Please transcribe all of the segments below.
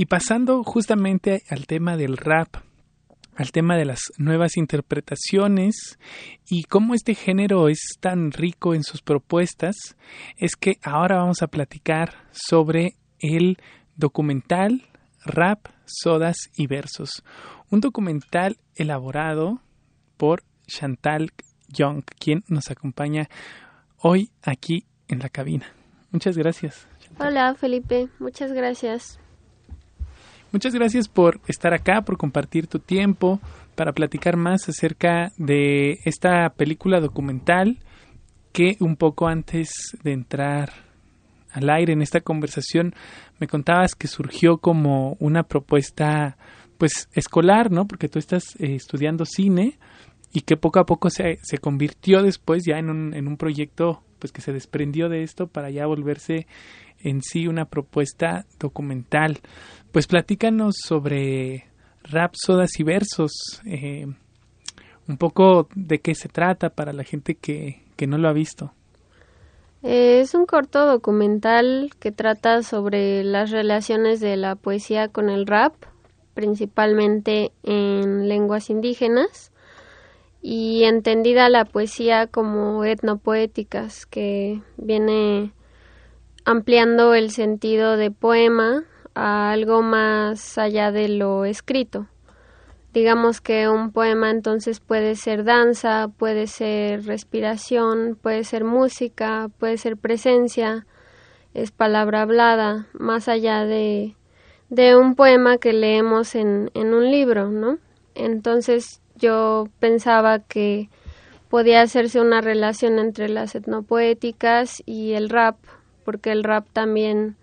Y pasando justamente al tema del rap, al tema de las nuevas interpretaciones y cómo este género es tan rico en sus propuestas, es que ahora vamos a platicar sobre el documental Rap, Sodas y Versos, un documental elaborado por Chantal Young, quien nos acompaña hoy aquí en la cabina. Muchas gracias. Hola Felipe, muchas gracias. Muchas gracias por estar acá, por compartir tu tiempo, para platicar más acerca de esta película documental que un poco antes de entrar al aire en esta conversación me contabas que surgió como una propuesta pues escolar, ¿no? Porque tú estás eh, estudiando cine y que poco a poco se, se convirtió después ya en un, en un proyecto pues que se desprendió de esto para ya volverse en sí una propuesta documental. Pues platícanos sobre rap, sodas y versos, eh, un poco de qué se trata para la gente que, que no lo ha visto. Eh, es un corto documental que trata sobre las relaciones de la poesía con el rap, principalmente en lenguas indígenas y entendida la poesía como etnopoéticas, que viene ampliando el sentido de poema a algo más allá de lo escrito. Digamos que un poema entonces puede ser danza, puede ser respiración, puede ser música, puede ser presencia, es palabra hablada, más allá de, de un poema que leemos en, en un libro, ¿no? Entonces yo pensaba que podía hacerse una relación entre las etnopoéticas y el rap, porque el rap también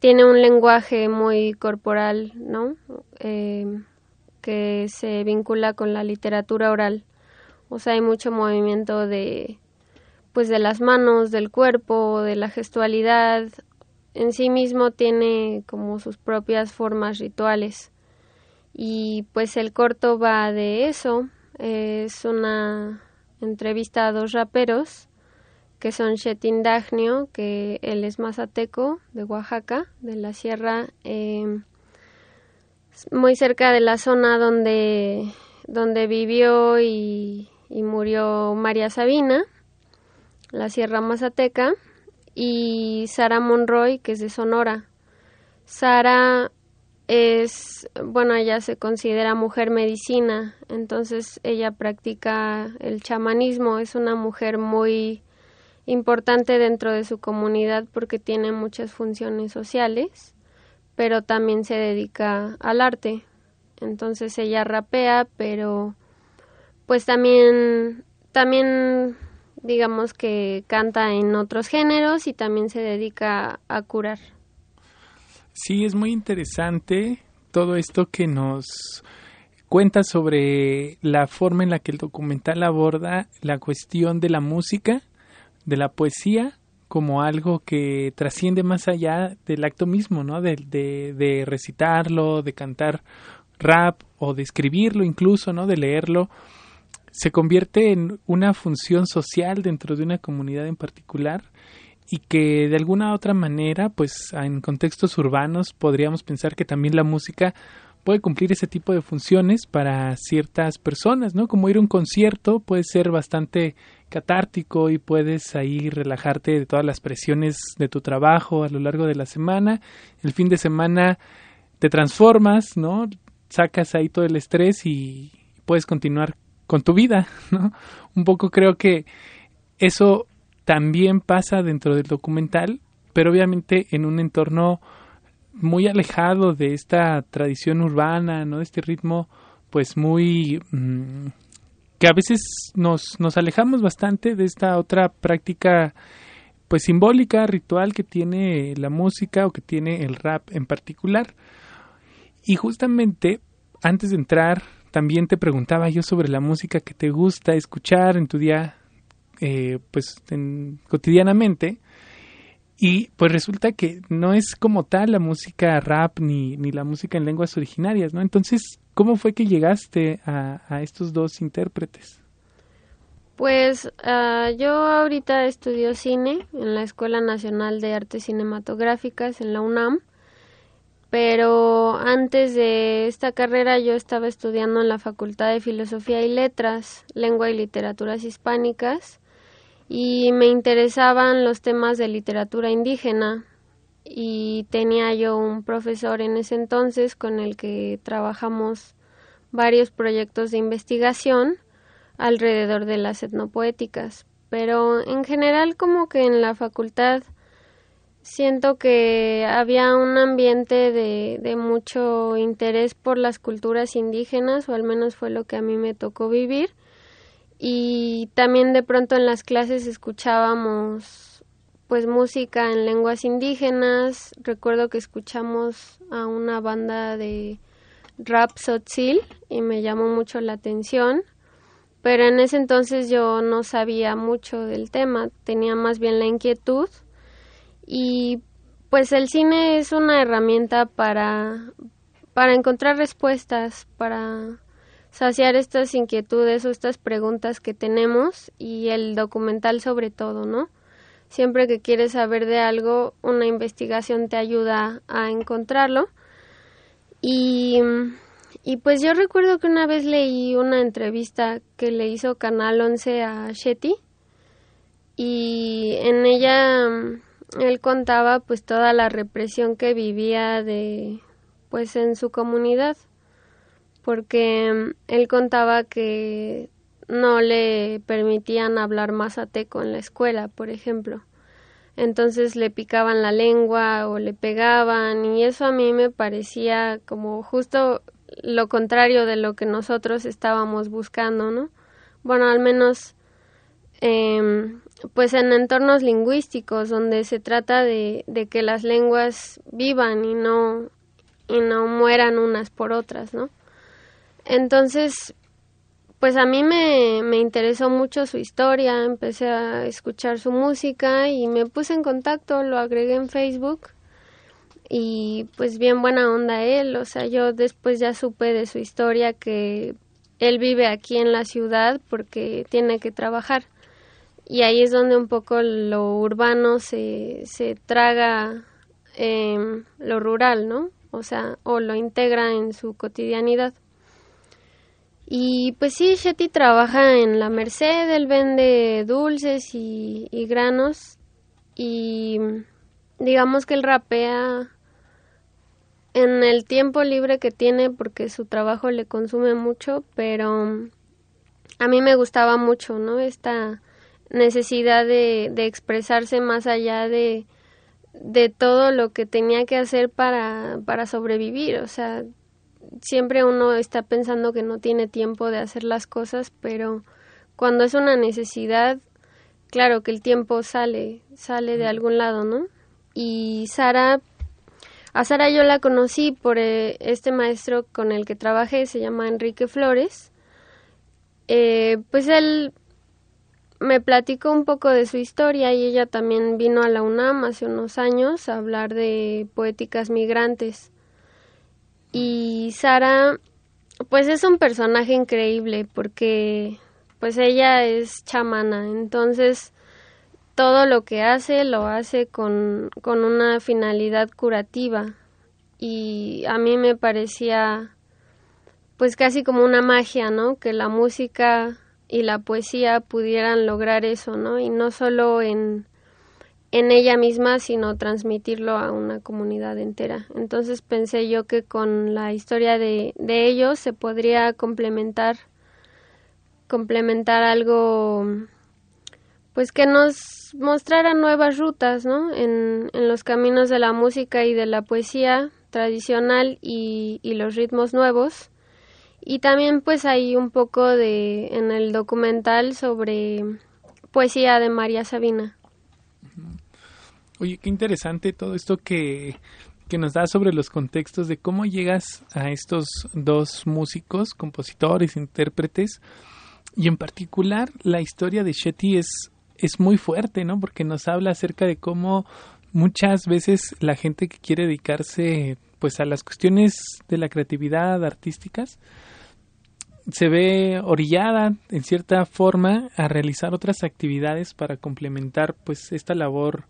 tiene un lenguaje muy corporal, ¿no? Eh, que se vincula con la literatura oral. O sea, hay mucho movimiento de, pues, de las manos, del cuerpo, de la gestualidad. En sí mismo tiene como sus propias formas rituales. Y pues el corto va de eso. Es una entrevista a dos raperos que son Chetin Dagnio, que él es mazateco de Oaxaca, de la sierra, eh, muy cerca de la zona donde, donde vivió y, y murió María Sabina, la sierra mazateca, y Sara Monroy, que es de Sonora. Sara es, bueno, ella se considera mujer medicina, entonces ella practica el chamanismo, es una mujer muy importante dentro de su comunidad porque tiene muchas funciones sociales, pero también se dedica al arte. Entonces ella rapea, pero pues también también digamos que canta en otros géneros y también se dedica a curar. Sí, es muy interesante todo esto que nos cuenta sobre la forma en la que el documental aborda la cuestión de la música, de la poesía, como algo que trasciende más allá del acto mismo, ¿no? De, de, de recitarlo, de cantar rap o de escribirlo incluso, ¿no? De leerlo, se convierte en una función social dentro de una comunidad en particular y que de alguna otra manera, pues en contextos urbanos podríamos pensar que también la música puede cumplir ese tipo de funciones para ciertas personas, ¿no? Como ir a un concierto puede ser bastante catártico y puedes ahí relajarte de todas las presiones de tu trabajo a lo largo de la semana. El fin de semana te transformas, ¿no? Sacas ahí todo el estrés y puedes continuar con tu vida, ¿no? Un poco creo que eso también pasa dentro del documental, pero obviamente en un entorno muy alejado de esta tradición urbana, ¿no? De este ritmo, pues muy... Mmm, que a veces nos, nos alejamos bastante de esta otra práctica pues simbólica, ritual que tiene la música o que tiene el rap en particular. Y justamente antes de entrar, también te preguntaba yo sobre la música que te gusta escuchar en tu día eh, pues cotidianamente y pues resulta que no es como tal la música rap ni, ni la música en lenguas originarias, ¿no? Entonces, ¿cómo fue que llegaste a, a estos dos intérpretes? Pues uh, yo ahorita estudio cine en la Escuela Nacional de Artes Cinematográficas en la UNAM, pero antes de esta carrera yo estaba estudiando en la Facultad de Filosofía y Letras, Lengua y Literaturas Hispánicas, y me interesaban los temas de literatura indígena. Y tenía yo un profesor en ese entonces con el que trabajamos varios proyectos de investigación alrededor de las etnopoéticas, pero en general como que en la facultad siento que había un ambiente de, de mucho interés por las culturas indígenas, o al menos fue lo que a mí me tocó vivir, y también de pronto en las clases escuchábamos pues música en lenguas indígenas, recuerdo que escuchamos a una banda de rap sotzil y me llamó mucho la atención pero en ese entonces yo no sabía mucho del tema, tenía más bien la inquietud. Y pues el cine es una herramienta para, para encontrar respuestas, para saciar estas inquietudes o estas preguntas que tenemos y el documental sobre todo, ¿no? Siempre que quieres saber de algo, una investigación te ayuda a encontrarlo. Y y pues yo recuerdo que una vez leí una entrevista que le hizo Canal 11 a Shetty y en ella mm, él contaba pues toda la represión que vivía de pues en su comunidad porque él contaba que no le permitían hablar mazateco en la escuela, por ejemplo. Entonces le picaban la lengua o le pegaban y eso a mí me parecía como justo lo contrario de lo que nosotros estábamos buscando, ¿no? Bueno, al menos em, pues en entornos lingüísticos donde se trata de, de, que las lenguas vivan y no y no mueran unas por otras, ¿no? Entonces, pues a mí me, me interesó mucho su historia, empecé a escuchar su música y me puse en contacto, lo agregué en Facebook y pues bien buena onda él, o sea, yo después ya supe de su historia que él vive aquí en la ciudad porque tiene que trabajar y ahí es donde un poco lo urbano se, se traga eh, lo rural, ¿no? O sea, o lo integra en su cotidianidad. Y pues sí, Shetty trabaja en la Merced, él vende dulces y, granos y digamos que él rapea en el tiempo libre que tiene porque su trabajo le consume mucho, pero a mí me gustaba mucho, ¿no? Esta necesidad de, de expresarse más allá de, de todo lo que tenía que hacer para, para sobrevivir, o sea, siempre uno está pensando que no tiene tiempo de hacer las cosas, pero cuando es una necesidad, claro que el tiempo sale, sale de algún lado, ¿no? Y Sara a Sara yo la conocí por eh, este maestro con el que trabajé, se llama Enrique Flores. Eh, pues él me platicó un poco de su historia y ella también vino a la UNAM hace unos años a hablar de poéticas migrantes. Y Sara, pues es un personaje increíble porque pues ella es chamana, entonces todo lo que hace lo hace con, con una finalidad curativa y a mí me parecía pues casi como una magia, ¿no? Que la música y la poesía pudieran lograr eso, ¿no? Y no solo en, en ella misma, sino transmitirlo a una comunidad entera. Entonces pensé yo que con la historia de, de ellos se podría complementar complementar algo pues que nos mostrara nuevas rutas, ¿no? En, en los caminos de la música y de la poesía tradicional y, y los ritmos nuevos. Y también pues hay un poco de en el documental sobre poesía de María Sabina. Oye, qué interesante todo esto que, que nos da sobre los contextos de cómo llegas a estos dos músicos, compositores, intérpretes, y en particular la historia de Shetty es es muy fuerte, ¿no? Porque nos habla acerca de cómo muchas veces la gente que quiere dedicarse pues a las cuestiones de la creatividad artísticas se ve orillada en cierta forma a realizar otras actividades para complementar pues esta labor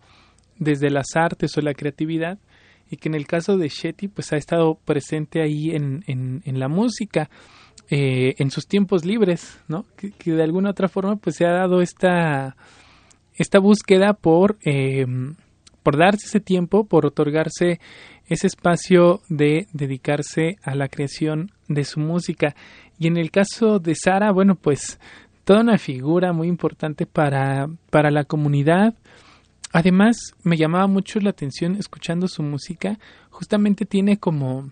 desde las artes o la creatividad y que en el caso de Shetty pues ha estado presente ahí en, en, la música eh, en sus tiempos libres, ¿no? Que, de alguna otra forma pues se ha dado esta esta búsqueda por eh, por darse ese tiempo, por otorgarse ese espacio de dedicarse a la creación de su música. Y en el caso de Sara, bueno, pues toda una figura muy importante para, para la comunidad. Además, me llamaba mucho la atención escuchando su música. Justamente tiene como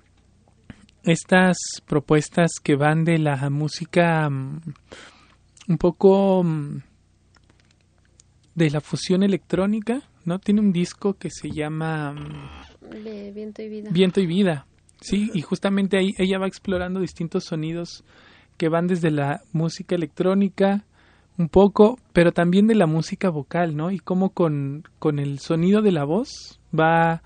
estas propuestas que van de la música mm, un poco mm, de la fusión electrónica, ¿no? Tiene un disco que se llama mm, Viento y Vida. Viento y Vida. Sí, y justamente ahí ella va explorando distintos sonidos que van desde la música electrónica un poco, pero también de la música vocal, ¿no? Y cómo con, con el sonido de la voz va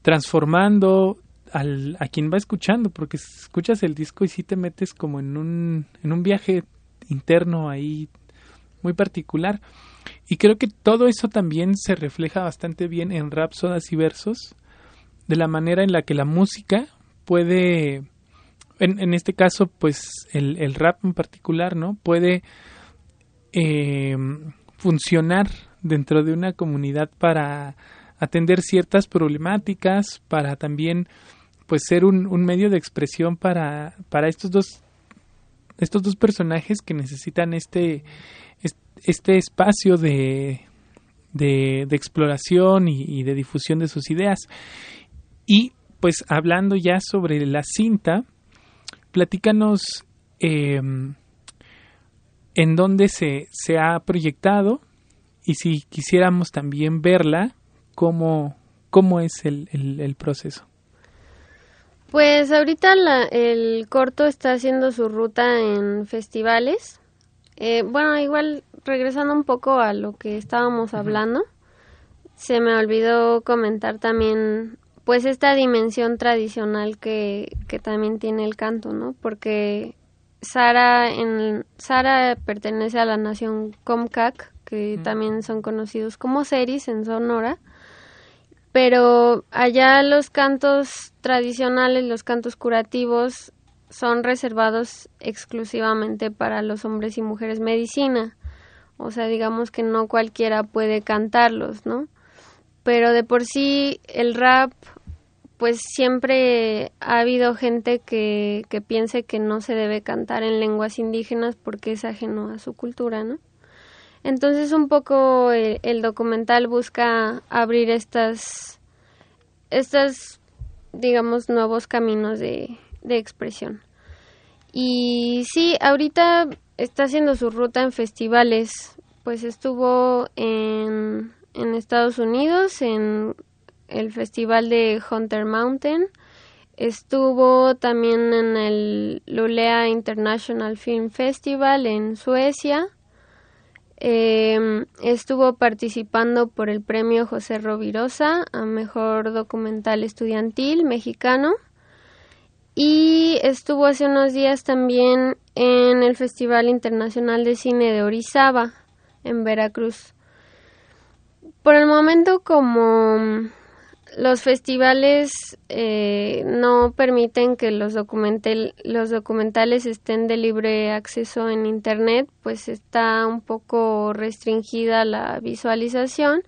transformando al, a quien va escuchando, porque escuchas el disco y sí te metes como en un, en un viaje interno ahí muy particular. Y creo que todo eso también se refleja bastante bien en Rapsodas y Versos, de la manera en la que la música puede, en, en este caso, pues el, el, rap en particular, ¿no? Puede eh, funcionar dentro de una comunidad para atender ciertas problemáticas, para también pues ser un, un medio de expresión para, para estos dos estos dos personajes que necesitan este este espacio de, de, exploración y, de difusión de sus ideas. Y pues hablando ya sobre la cinta, platícanos em, en dónde se, se ha proyectado y si quisiéramos también verla, cómo, cómo es el, el, proceso. Pues ahorita el corto está haciendo su ruta en festivales. Eh, bueno, igual regresando un poco a lo que estábamos hablando, se me olvidó comentar también pues esta dimensión tradicional que, que también tiene el canto, ¿no? Porque Sara en Sara pertenece a la nación Comcac, que también son conocidos como seris en Sonora. Pero allá los cantos tradicionales, los cantos curativos, son reservados exclusivamente para los hombres y mujeres medicina. O sea, digamos que no cualquiera puede cantarlos, ¿no? Pero de por sí el rap, pues siempre ha habido gente que, que piense que no se debe cantar en lenguas indígenas porque es ajeno a su cultura, ¿no? Entonces un poco el, documental busca abrir estas, estas, digamos, nuevos caminos de, de expresión. Y sí, ahorita está haciendo su ruta en festivales. Pues estuvo en, en Estados Unidos, en el festival de Hunter Mountain. Estuvo también en el Lulea International Film Festival en Suecia. Em, estuvo participando por el premio José Rovirosa a Mejor Documental Estudiantil Mexicano. Y estuvo hace unos días también en el Festival Internacional de Cine de Orizaba, en Veracruz. Por el momento, como los festivales eh, no permiten que los, los documentales estén de libre acceso en Internet, pues está un poco restringida la visualización.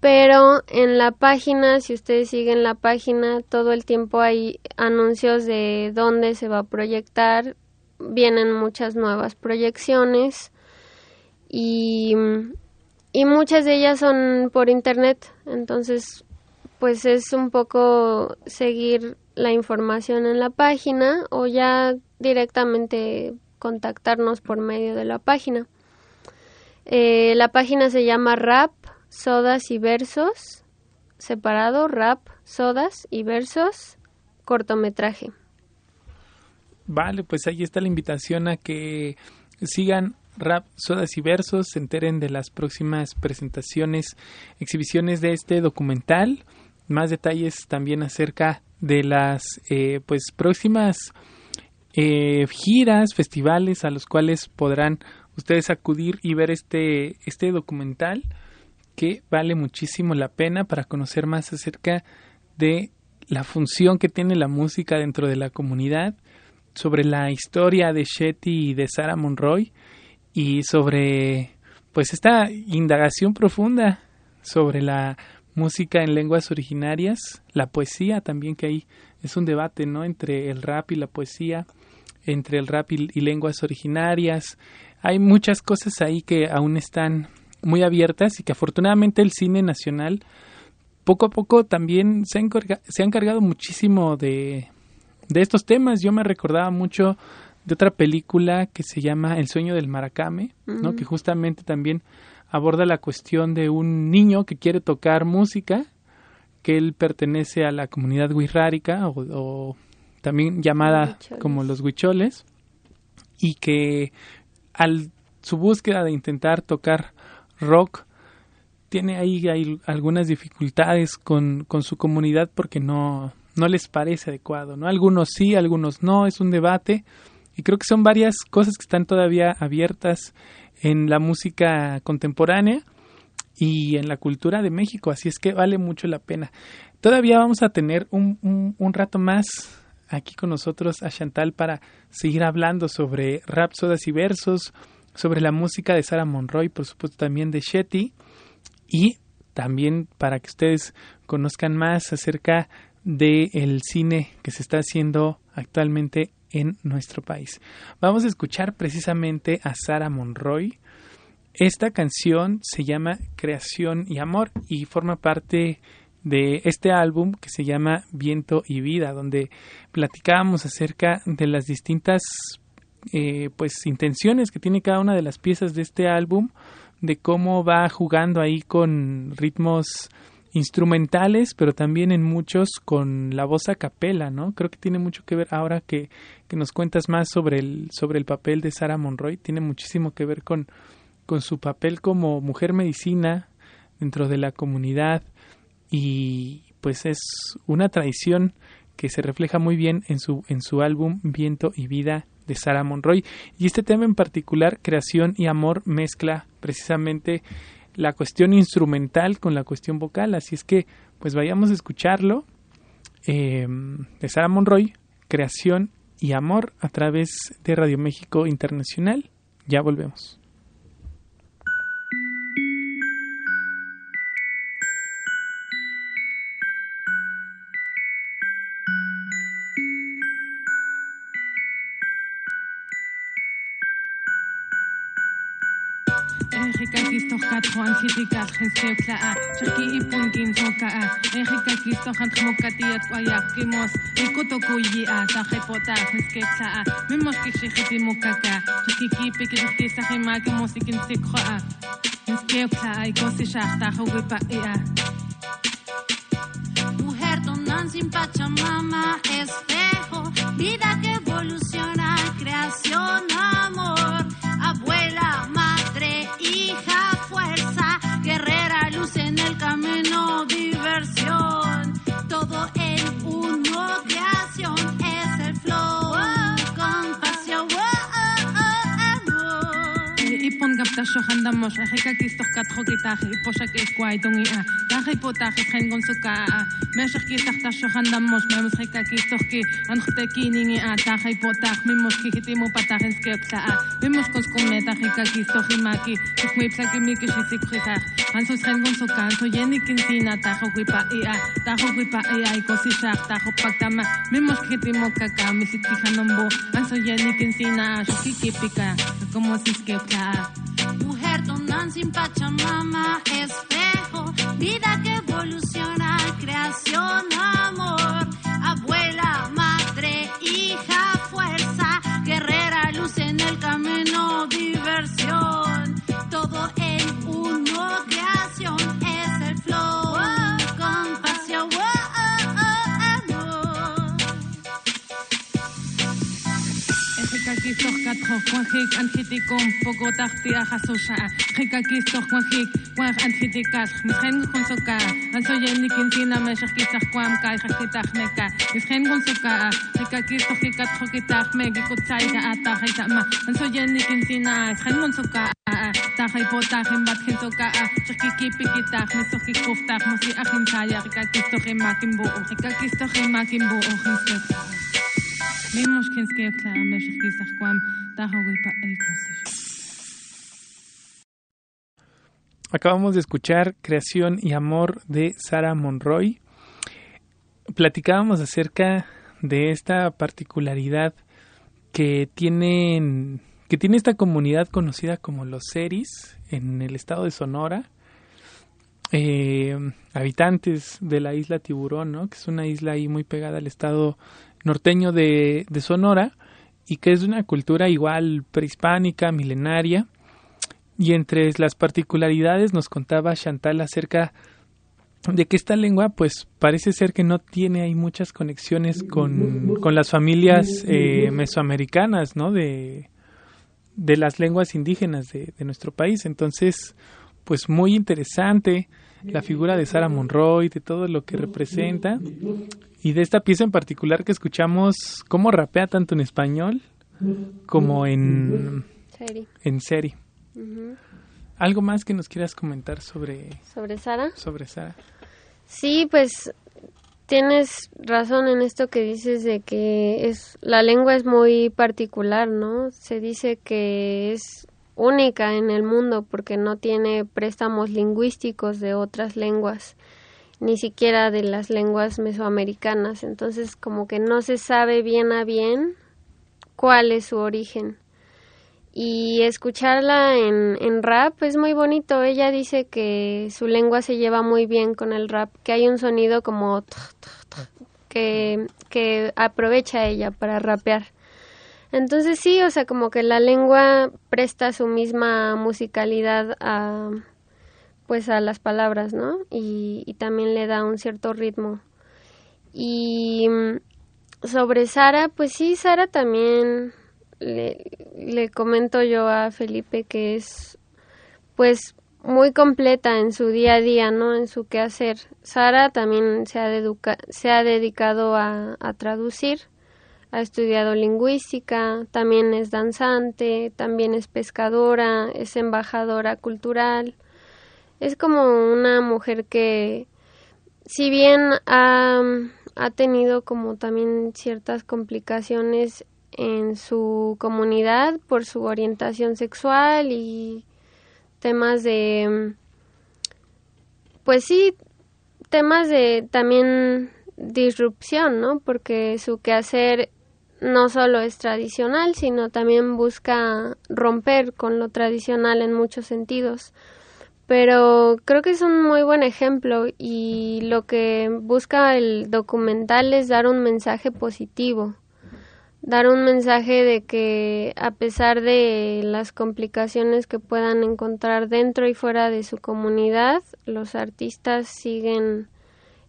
Pero en la página, si ustedes siguen la página, todo el tiempo hay anuncios de dónde se va a proyectar, vienen muchas nuevas proyecciones y, y muchas de ellas son por internet, entonces pues es un poco seguir la información en la página o ya directamente contactarnos por medio de la página. Eh, la página se llama Rap, Sodas y Versos, separado, Rap, Sodas y Versos, cortometraje. Vale, pues ahí está la invitación a que sigan Rap, Sodas y Versos, se enteren de las próximas presentaciones, exhibiciones de este documental, más detalles también acerca de las eh, pues próximas eh, giras, festivales a los cuales podrán ustedes acudir y ver este, este documental que vale muchísimo la pena para conocer más acerca de la función que tiene la música dentro de la comunidad, sobre la historia de Shetty y de Sarah Monroy y sobre pues esta indagación profunda sobre la música en lenguas originarias, la poesía también que hay es un debate, ¿no? entre el rap y la poesía, entre el rap y, lenguas originarias. Hay muchas cosas ahí que aún están muy abiertas y que afortunadamente el cine nacional poco a poco también se ha, se ha encargado muchísimo de, de estos temas. Yo me recordaba mucho de otra película que se llama El sueño del maracame, ¿no? que justamente también aborda la cuestión de un niño que quiere tocar música, que él pertenece a la comunidad wixárika o, también llamada como los huicholes y que al su búsqueda de intentar tocar rock tiene ahí hay algunas dificultades con, con su comunidad porque no, no les parece adecuado, ¿no? Algunos sí, algunos no, es un debate y creo que son varias cosas que están todavía abiertas en la música contemporánea y en la cultura de México, así es que vale mucho la pena. Todavía vamos a tener un, un, rato más aquí con nosotros a Chantal para seguir hablando sobre rapsodas y versos, sobre la música de Sarah Monroy, por supuesto también de Shetty y también para que ustedes conozcan más acerca del el cine que se está haciendo actualmente en nuestro país. Vamos a escuchar precisamente a Sara Monroy. Esta canción se llama Creación y Amor y forma parte de este álbum que se llama Viento y Vida, donde platicábamos acerca de las distintas eh, pues intenciones que tiene cada una de las piezas de este álbum, de cómo va jugando ahí con ritmos instrumentales, pero también en muchos con la voz a capela, ¿no? Creo que tiene mucho que ver ahora que, que nos cuentas más sobre el, sobre el papel de Sarah Monroy, tiene muchísimo que ver con, con su papel como mujer medicina dentro de la comunidad y pues es una tradición que se refleja muy bien en su, en su álbum Viento y Vida de Sarah Monroy. Y este tema en particular, Creación y Amor, mezcla precisamente la cuestión instrumental con la cuestión vocal. Así es que, pues vayamos a escucharlo eh, de Sara Monroy, Creación y Amor a través de Radio México Internacional. Ya volvemos. Juan Chitica, Genseo Klaa, Chaki Ipungin Tokaa, Erika Kisto Han Mokatiat Guayakimos, Ikotokuyi A, Tajepota, Genske Klaa, Mimos Kishihiti Mokaka, Chaki Kipi Kishisa Himaki Mosikin Sikhoa, Genskeo Klaa, Ikosi Shachta, Huipa Ia. Mujer donan sin Pachamama, espejo, vida que evoluciona, creación, amor, Kasyohan damos, ahika kistok katho kitah, iposak ikwai tong ia. Dahi po tahit hen gon suka a. Mesak kitah kasyohan damos, memus hika kistok ki. Ankhte kiningi a, dahi po tah, mimus kihiti mo patahin skepsa a. Mimus kons kumeta hika kistok imaki. Tukmi psaki miki shisik hita. Ansos hen gon suka, anso yeni kinsina taho huipa ia. Taho huipa ia, ikosi shak, taho pagtama. Mimus kihiti mo kaka, misitihanombo. Anso yeni kinsina, shukikipika. Como si skepsa a. sin pachamama espejo vida que evoluciona creación amor kakistok katjo kuanjik anjitikom pogotajtia jasoxa jekakistok kuanjik kuanj anjitikaj misjen gunsoka ansoyenikintina mexajkitaj kuamka ijajitajneka misjen gunsoka jekakistok jikatjo kitaj megikotzaiga atajaitzama ansoyenikintina isjen gunsoka tajaipotajin batjinsokaa chakikipikitaq misojikujtaj mosiajintaya jekakistojemakinbu'u jekakistojemakinbu'u jinsek Acabamos de escuchar Creación y Amor de Sara Monroy. Platicábamos acerca de esta particularidad que tienen que tiene esta comunidad conocida como los Seris en el estado de Sonora, eh, habitantes de la isla Tiburón, ¿no? que es una isla ahí muy pegada al estado norteño de, de Sonora y que es una cultura igual prehispánica, milenaria. Y entre las particularidades nos contaba Chantal acerca de que esta lengua pues parece ser que no tiene ahí muchas conexiones con, con las familias eh, mesoamericanas, ¿no? De, de las lenguas indígenas de, de, nuestro país. Entonces, pues muy interesante la figura de Sara Monroy, de todo lo que representa y de esta pieza en particular que escuchamos, cómo rapea tanto en español como en serie. En serie. ¿Algo más que nos quieras comentar sobre... ¿Sobre Sara? Sobre Sara. Sí, pues tienes razón en esto que dices de que es la lengua es muy particular, ¿no? Se dice que es única en el mundo porque no tiene préstamos lingüísticos de otras lenguas ni siquiera de las lenguas mesoamericanas, entonces como que no se sabe bien a bien cuál es su origen. Y escucharla en, en rap es muy bonito. Ella dice que su lengua se lleva muy bien con el rap, que hay un sonido como que, que aprovecha ella para rapear. Entonces sí, o sea, como que la lengua presta su misma musicalidad a, pues a las palabras, ¿no? Y, también le da un cierto ritmo. Y sobre Sara, pues sí, Sara también le, le comento yo a Felipe que es pues muy completa en su día a día, ¿no? En su quehacer. Sara también se ha, se ha dedicado a, a, traducir, ha estudiado lingüística, también es danzante, también es pescadora, es embajadora cultural, es como una mujer que, si bien ha, ha tenido como también ciertas complicaciones en su comunidad por su orientación sexual y temas de pues sí temas de también disrupción no porque su quehacer no solo es tradicional sino también busca romper con lo tradicional en muchos sentidos. Pero creo que es un muy buen ejemplo y lo que busca el documental es dar un mensaje positivo, dar un mensaje de que a pesar de las complicaciones que puedan encontrar dentro y fuera de su comunidad, los artistas siguen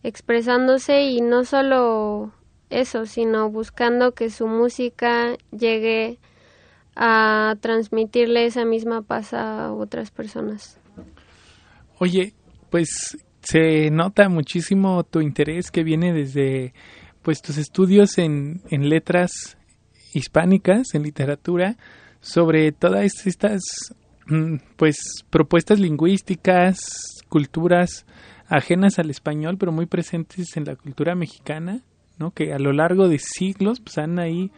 expresándose y no solo eso, sino buscando que su música llegue a transmitirle esa misma paz a otras personas. Oye, pues se nota muchísimo tu interés que viene desde pues tus estudios en, en letras hispánicas, en literatura, sobre todas estas mm, pues propuestas lingüísticas, culturas ajenas al español, pero muy presentes en la cultura mexicana, ¿no? Que a lo largo de siglos pues han ahí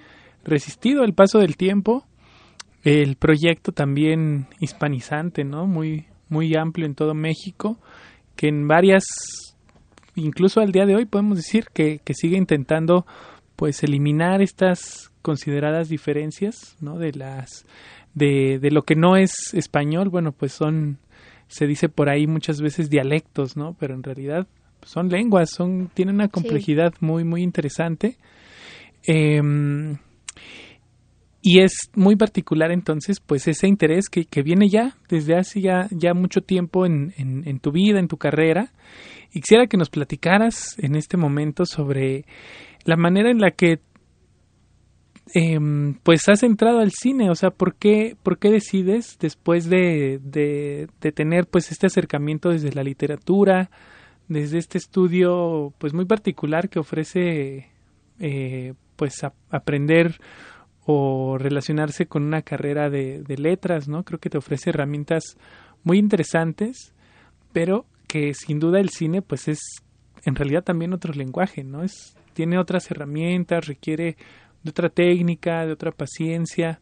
resistido el paso del tiempo. El proyecto también hispanizante, ¿no? Muy muy amplio en todo México, que en varias, incluso al día de hoy podemos decir que, que sigue intentando pues eliminar estas consideradas diferencias, ¿no? De las, de, de lo que no es español, bueno, pues son, se dice por ahí muchas veces dialectos, ¿no? Pero en realidad son lenguas, son, tienen una complejidad muy, muy interesante. Eh, y es muy particular entonces pues ese interés que, que viene ya desde hace ya, ya mucho tiempo en, en, en, tu vida, en tu carrera. Y quisiera que nos platicaras en este momento sobre la manera en la que em, pues has entrado al cine, o sea, ¿por qué, por qué decides después de, de, de tener pues este acercamiento desde la literatura, desde este estudio pues muy particular que ofrece eh, pues aprender o relacionarse con una carrera de, de, letras, ¿no? Creo que te ofrece herramientas muy interesantes, pero que sin duda el cine pues es en realidad también otro lenguaje, ¿no? Es, tiene otras herramientas, requiere de otra técnica, de otra paciencia.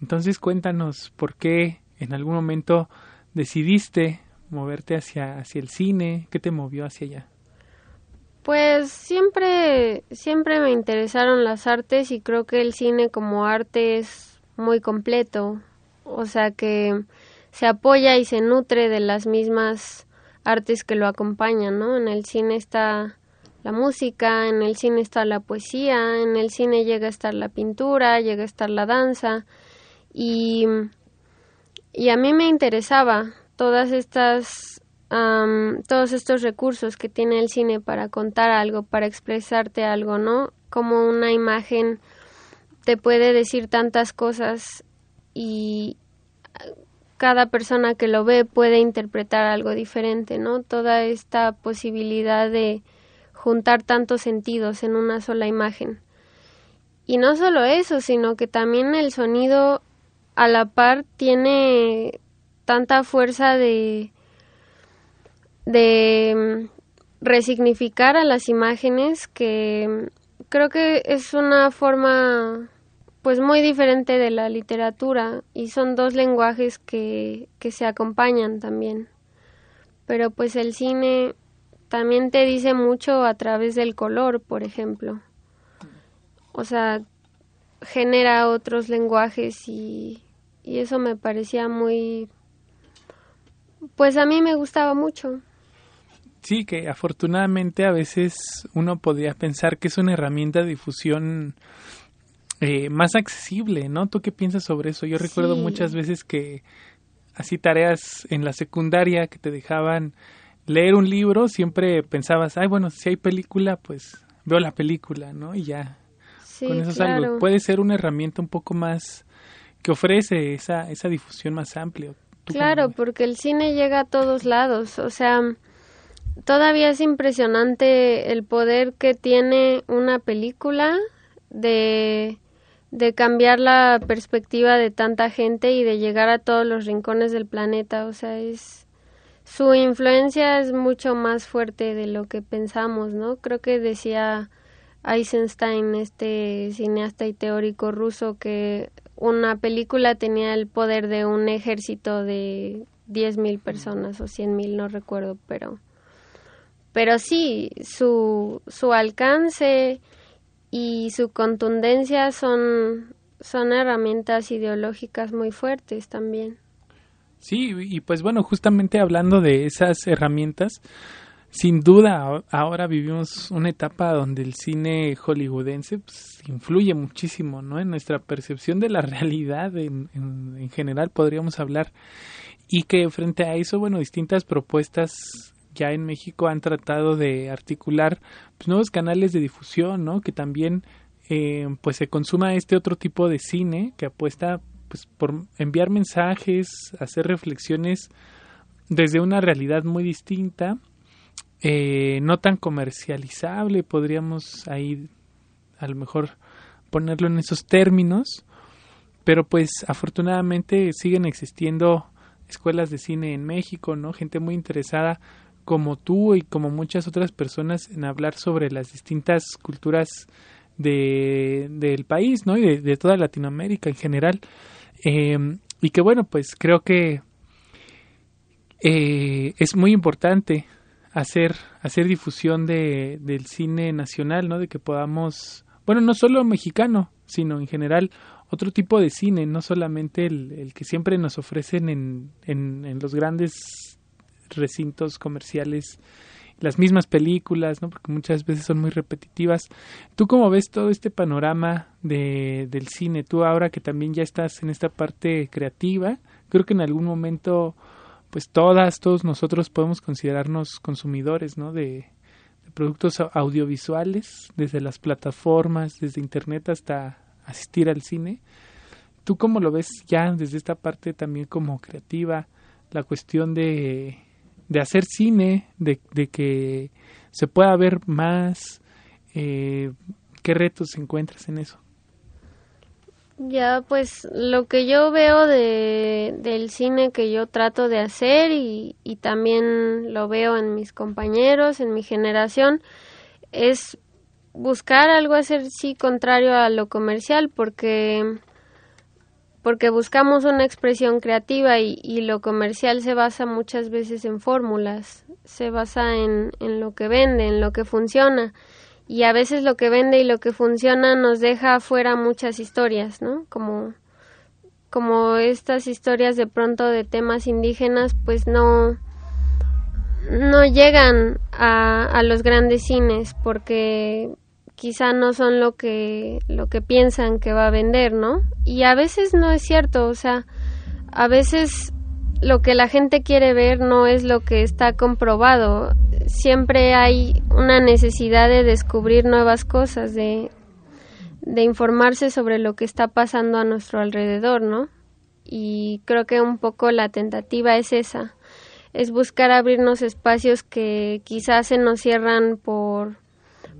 Entonces cuéntanos por qué en algún momento decidiste moverte hacia, hacia el cine, qué te movió hacia allá. Pues siempre, siempre me interesaron las artes y creo que el cine como arte es muy completo, o sea que se apoya y se nutre de las mismas artes que lo acompañan, ¿no? En el cine está la música, en el cine está la poesía, en el cine llega a estar la pintura, llega a estar la danza y, y a mí me interesaba todas estas todos estos recursos que tiene el cine para contar algo, para expresarte algo, ¿no? Como una imagen te puede decir tantas cosas y cada persona que lo ve puede interpretar algo diferente, ¿no? Toda esta posibilidad de juntar tantos sentidos en una sola imagen. Y no solo eso, sino que también el sonido a la par tiene tanta fuerza de de resignificar a las imágenes que creo que es una forma pues muy diferente de la literatura y son dos lenguajes que, que se acompañan también. Pero pues el cine también te dice mucho a través del color, por ejemplo. O sea, genera otros lenguajes y, y eso me parecía muy... Pues a mí me gustaba mucho. Sí, que afortunadamente a veces uno podría pensar que es una herramienta de difusión eh, más accesible, ¿no? ¿Tú qué piensas sobre eso? Yo recuerdo muchas veces que así tareas en la secundaria que te dejaban leer un libro, siempre pensabas, ay, bueno, si hay película, pues veo la película, ¿no? Y ya. con eso claro. Puede ser una herramienta un poco más que ofrece esa, esa difusión más amplia. Claro, porque el cine llega a todos lados, o sea, todavía es impresionante el poder que tiene una película de de cambiar la perspectiva de tanta gente y de llegar a todos los rincones del planeta. O sea, es su influencia es mucho más fuerte de lo que pensamos, ¿no? Creo que decía Eisenstein, este cineasta y teórico ruso, que una película tenía el poder de un ejército de 10.000 personas o 100.000, no recuerdo, pero pero sí, su, su alcance y su contundencia son, son herramientas ideológicas muy fuertes también. Sí, y pues bueno, justamente hablando de esas herramientas, sin duda ahora vivimos una etapa donde el cine hollywoodense pues, influye muchísimo ¿no? en nuestra percepción de la realidad en, en, en, general podríamos hablar y que frente a eso bueno distintas propuestas ya en México han tratado de articular pues, nuevos canales de difusión, ¿no? Que también eh, pues se consuma este otro tipo de cine que apuesta pues por enviar mensajes, hacer reflexiones desde una realidad muy distinta, eh, no tan comercializable, podríamos ahí a lo mejor ponerlo en esos términos, pero pues afortunadamente siguen existiendo escuelas de cine en México, ¿no? Gente muy interesada como tú y como muchas otras personas en hablar sobre las distintas culturas de, del país, ¿no? Y de, toda Latinoamérica en general. Eh, y que bueno, pues creo que eh, es muy importante hacer, hacer difusión de, del cine nacional, ¿no? De que podamos, bueno, no solo mexicano, sino en general otro tipo de cine, no solamente el, el que siempre nos ofrecen en, en, en los grandes recintos comerciales las mismas películas, ¿no? Porque muchas veces son muy repetitivas. ¿Tú cómo ves todo este panorama de, del cine? Tú ahora que también ya estás en esta parte creativa, creo que en algún momento, pues todas, todos nosotros podemos considerarnos consumidores, ¿no? De, productos audiovisuales, desde las plataformas, desde internet hasta, asistir al cine. ¿Tú cómo lo ves ya desde esta parte también como creativa? La cuestión de, de hacer cine, de, de que se pueda ver más. Eh, ¿Qué retos encuentras en eso? Ya, pues lo que yo veo de, del cine que yo trato de hacer y, y también lo veo en mis compañeros, en mi generación, es buscar algo hacer sí contrario a lo comercial porque porque buscamos una expresión creativa y, y, lo comercial se basa muchas veces en fórmulas, se basa en, en lo que vende, en lo que funciona y a veces lo que vende y lo que funciona nos deja fuera muchas historias, ¿no? Como como estas historias de pronto de temas indígenas pues no no llegan a, a los grandes cines porque quizá no son lo que lo que piensan que va a vender, ¿no? Y a veces no es cierto, o sea, a veces lo que la gente quiere ver no es lo que está comprobado siempre hay una necesidad de descubrir nuevas cosas, de, de informarse sobre lo que está pasando a nuestro alrededor, ¿no? Y creo que un poco la tentativa es esa, es buscar abrirnos espacios que quizás se nos cierran por,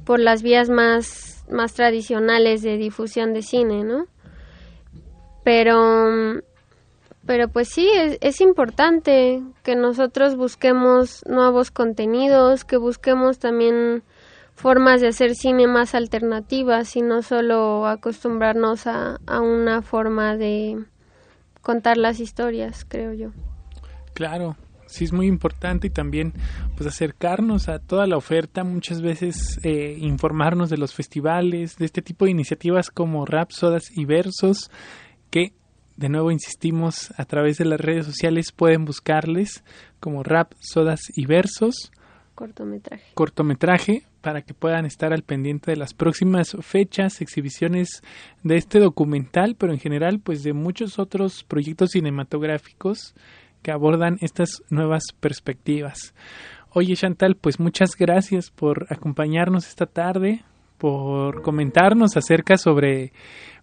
por las vías más, más tradicionales de difusión de cine, ¿no? Pero pero pues sí, es, es, importante que nosotros busquemos nuevos contenidos, que busquemos también formas de hacer cine más alternativas y no solo acostumbrarnos a, a una forma de contar las historias, creo yo. Claro, sí es muy importante y también pues acercarnos a toda la oferta, muchas veces eh, informarnos de los festivales, de este tipo de iniciativas como Rap, Sodas y Versos, que de nuevo insistimos, a través de las redes sociales pueden buscarles como rap, sodas y versos. Cortometraje. Cortometraje para que puedan estar al pendiente de las próximas fechas, exhibiciones de este documental, pero en general pues de muchos otros proyectos cinematográficos que abordan estas nuevas perspectivas. Oye Chantal, pues muchas gracias por acompañarnos esta tarde, por comentarnos acerca sobre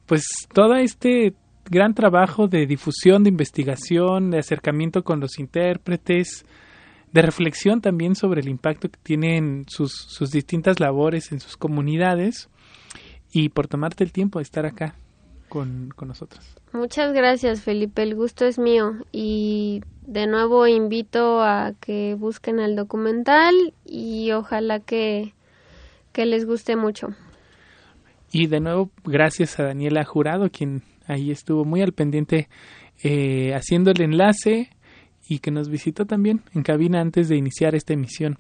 pues todo este gran trabajo de difusión, de investigación, de acercamiento con los intérpretes, de reflexión también sobre el impacto que tienen sus, sus distintas labores en sus comunidades y por tomarte el tiempo de estar acá con, con nosotros. Muchas gracias Felipe, el gusto es mío y de nuevo invito a que busquen el documental y ojalá que, que les guste mucho. Y de nuevo, gracias a Daniela Jurado, quien ahí estuvo muy al pendiente eh, haciendo el enlace y que nos visitó también en cabina antes de iniciar esta emisión.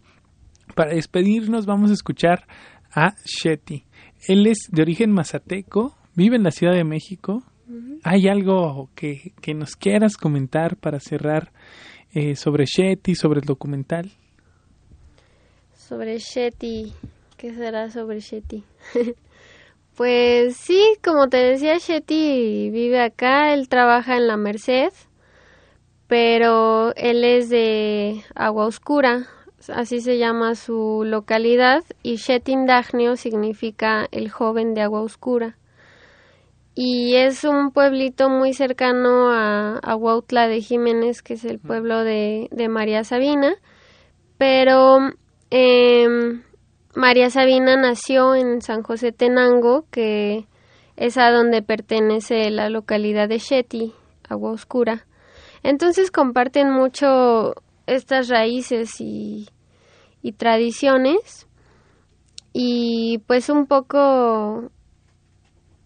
Para despedirnos vamos a escuchar a Shetty. Él es de origen mazateco, vive en la Ciudad de México. ¿Hay algo que, que, nos quieras comentar para cerrar eh, sobre Shetty, sobre el documental? Sobre Shetty, ¿qué será sobre Shetty? Pues sí, como te decía, Shetty vive acá, él trabaja en la Merced, pero él es de Agua Oscura, así se llama su localidad, y Dagnio significa el joven de Agua Oscura. Y es un pueblito muy cercano a, a de Jiménez, que es el pueblo de, de María Sabina, pero eh, María Sabina nació en San José Tenango, que es a donde pertenece la localidad de Shetty, Agua Oscura. Entonces comparten mucho estas raíces y, tradiciones. Y pues un poco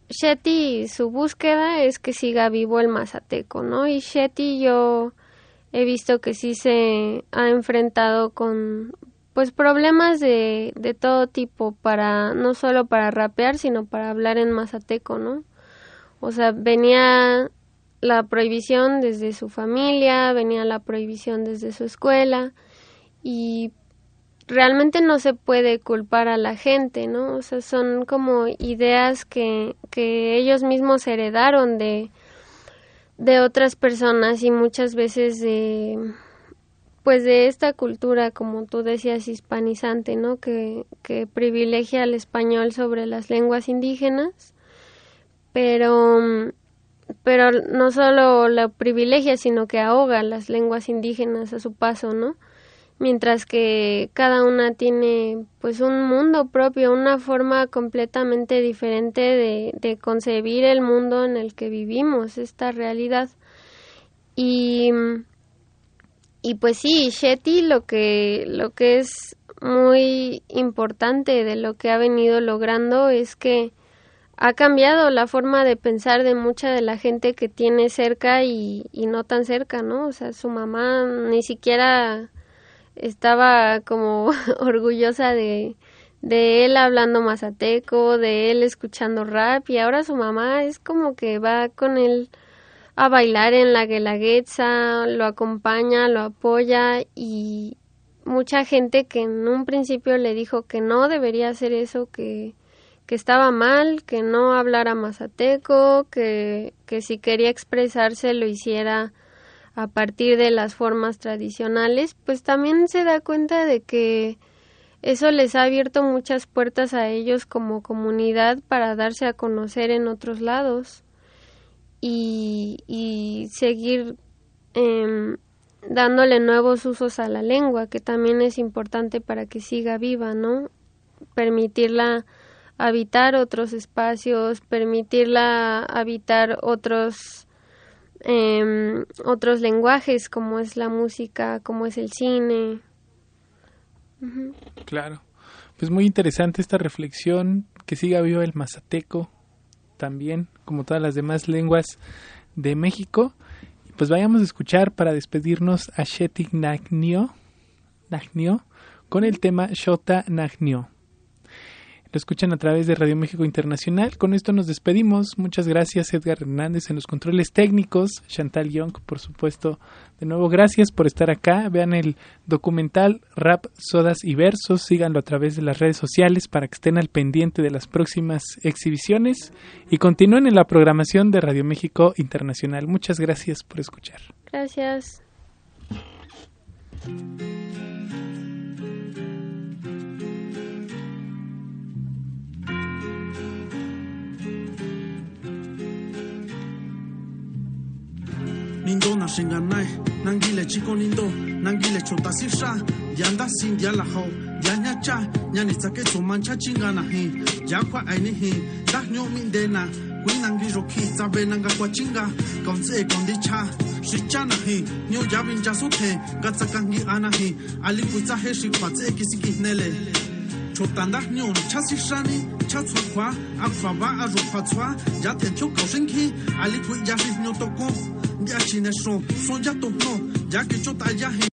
Shetty, su búsqueda es que siga vivo el mazateco, ¿no? Y Shetty yo he visto que sí se ha enfrentado con pues problemas de, de todo tipo para no solo para rapear sino para hablar en mazateco no o sea venía la prohibición desde su familia venía la prohibición desde su escuela y realmente no se puede culpar a la gente no o sea son como ideas que que ellos mismos heredaron de de otras personas y muchas veces de pues de esta cultura, como tú decías, hispanizante, ¿no? Que, que privilegia al español sobre las lenguas indígenas, pero pero no solo la privilegia, sino que ahoga las lenguas indígenas a su paso, ¿no? Mientras que cada una tiene pues un mundo propio, una forma completamente diferente de, de concebir el mundo en el que vivimos, esta realidad. Y, y pues sí, Shetty lo que, lo que es muy importante de lo que ha venido logrando es que ha cambiado la forma de pensar de mucha de la gente que tiene cerca y, y no tan cerca, ¿no? O sea, su mamá ni siquiera estaba como orgullosa de, de él hablando mazateco, de él escuchando rap y ahora su mamá es como que va con él a bailar en la guelaguetza, lo acompaña, lo apoya y mucha gente que en un principio le dijo que no debería hacer eso, que que estaba mal, que no hablara mazateco, que, que si quería expresarse lo hiciera a partir de las formas tradicionales, pues también se da cuenta de que eso les ha abierto muchas puertas a ellos como comunidad para darse a conocer en otros lados y, seguir eh, dándole nuevos usos a la lengua, que también es importante para que siga viva, ¿no? Permitirla habitar otros espacios, permitirla habitar otros eh, otros lenguajes como es la música, como es el cine. Claro. Pues muy interesante esta reflexión, que siga vivo el mazateco también, como todas las demás lenguas de México. Pues vayamos a escuchar para despedirnos a Shetik Nagnio, con el tema Shota Nagnio. Lo escuchan a través de Radio México Internacional. Con esto nos despedimos. Muchas gracias Edgar Hernández en los controles técnicos. Chantal Young, por supuesto. De nuevo, gracias por estar acá. Vean el documental Rap, Sodas y Versos. Síganlo a través de las redes sociales para que estén al pendiente de las próximas exhibiciones. Y continúen en la programación de Radio México Internacional. Muchas gracias por escuchar. Gracias. Nindo na shinga nai nangile chiko nindo nangile chota sisha yanda sin dia la ho ya nya cha nya ni tsake so man cha chinga na hi. Ya kwa ai ni hi da nyo min de na kuin nangi ro ki tsa be nanga kwa chinga kon se kon di cha shi cha na hi. Nyo ya bin cha su the ga tsa kang ana hi. Ali ku tsa he shi kwa tse ki si ki nele chotanda nyo cha si shani cha tswa kwa akwa ba a ro kwa ya te kyo ko shin ali ya shi nyo to ko ya chine son son ya to no ya que chota ya he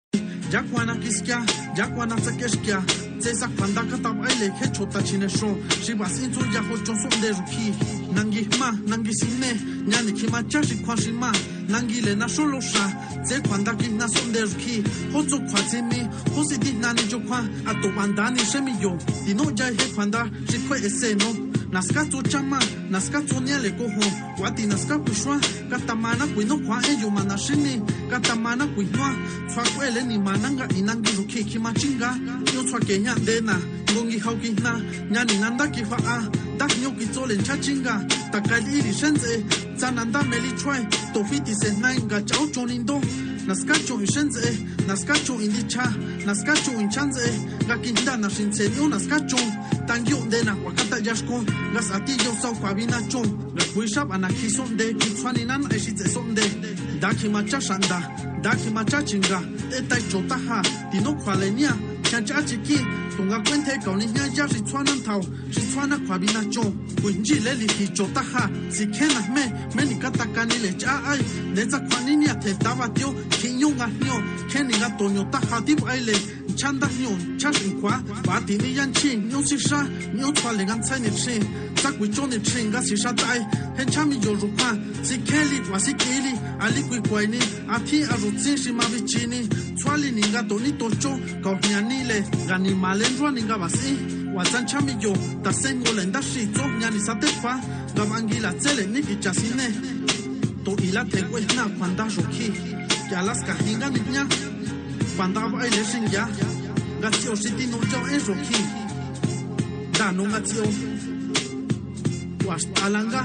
ya cuana kiskia ya cuana sakeskia tsesa panda ka tab ai le ke chota chine son shi bas in zo ya ho chon son de ruki nangi ma nangi sine nyani ki ma cha shi kwa shi ma nangi le na solo sha tse panda ki na son de ruki ho zo kwa tse mi ho si di nani jo kwa a to panda ni shemi yo di no ya he panda shi kwe ese no Nasca tsou changma, nasca tsou niyale kohou, kwati nasca kushwa, karta mana kui no kwa e yo mana shini, karta mana kui noa, tsua kwelen ni mana nga inang biro kiki ma chinga, yu tsua keya dena, yu ngi hau gi na, nyani nanda ki fa a, daki yu ki tsou len cha chinga, takali i ri shenzai, tsananda me li try, tofiti sen nai nga chau chonindo, nasca tsou hi shenzai, nasca tsou indi cha. naskachun chanze rakintana shinserio naskachun tangyu de na wakata yashkun las atillo sau kwabina chun nakwishab anakison de kitswaninan sonde, de dakhimacha shanda dakhimacha chinga etai tino tinokwalenia 看家机器，从阿根廷到尼日利亚是穿南头，是穿那块冰那中，工资那里是照打哈，是看那咩咩人家打干尼的家矮，那些观念也太杂了哟，钱用啊用，钱人家都要打哈滴过来，穿的牛穿新裤，把地里养青，牛是啥，牛穿的干菜泥青，咋会穿泥青？干是啥呆？很差米有肉排，是看力还是看力？阿里会怪尼，阿天阿肉青是马比青尼。chwali ninga tonito cho kaopianile ganimalenrua ninga basi. Huatsan chamiyo tasengole nda xitso ñani satepa nga vanguilatsele ni kichasine. To'ila thekuejna kjuanda yokji kialaskajinga nijña kuanda va'ile xingia nga tsio xi tinochao en yokji ndanu nga tsio huaxt'alanka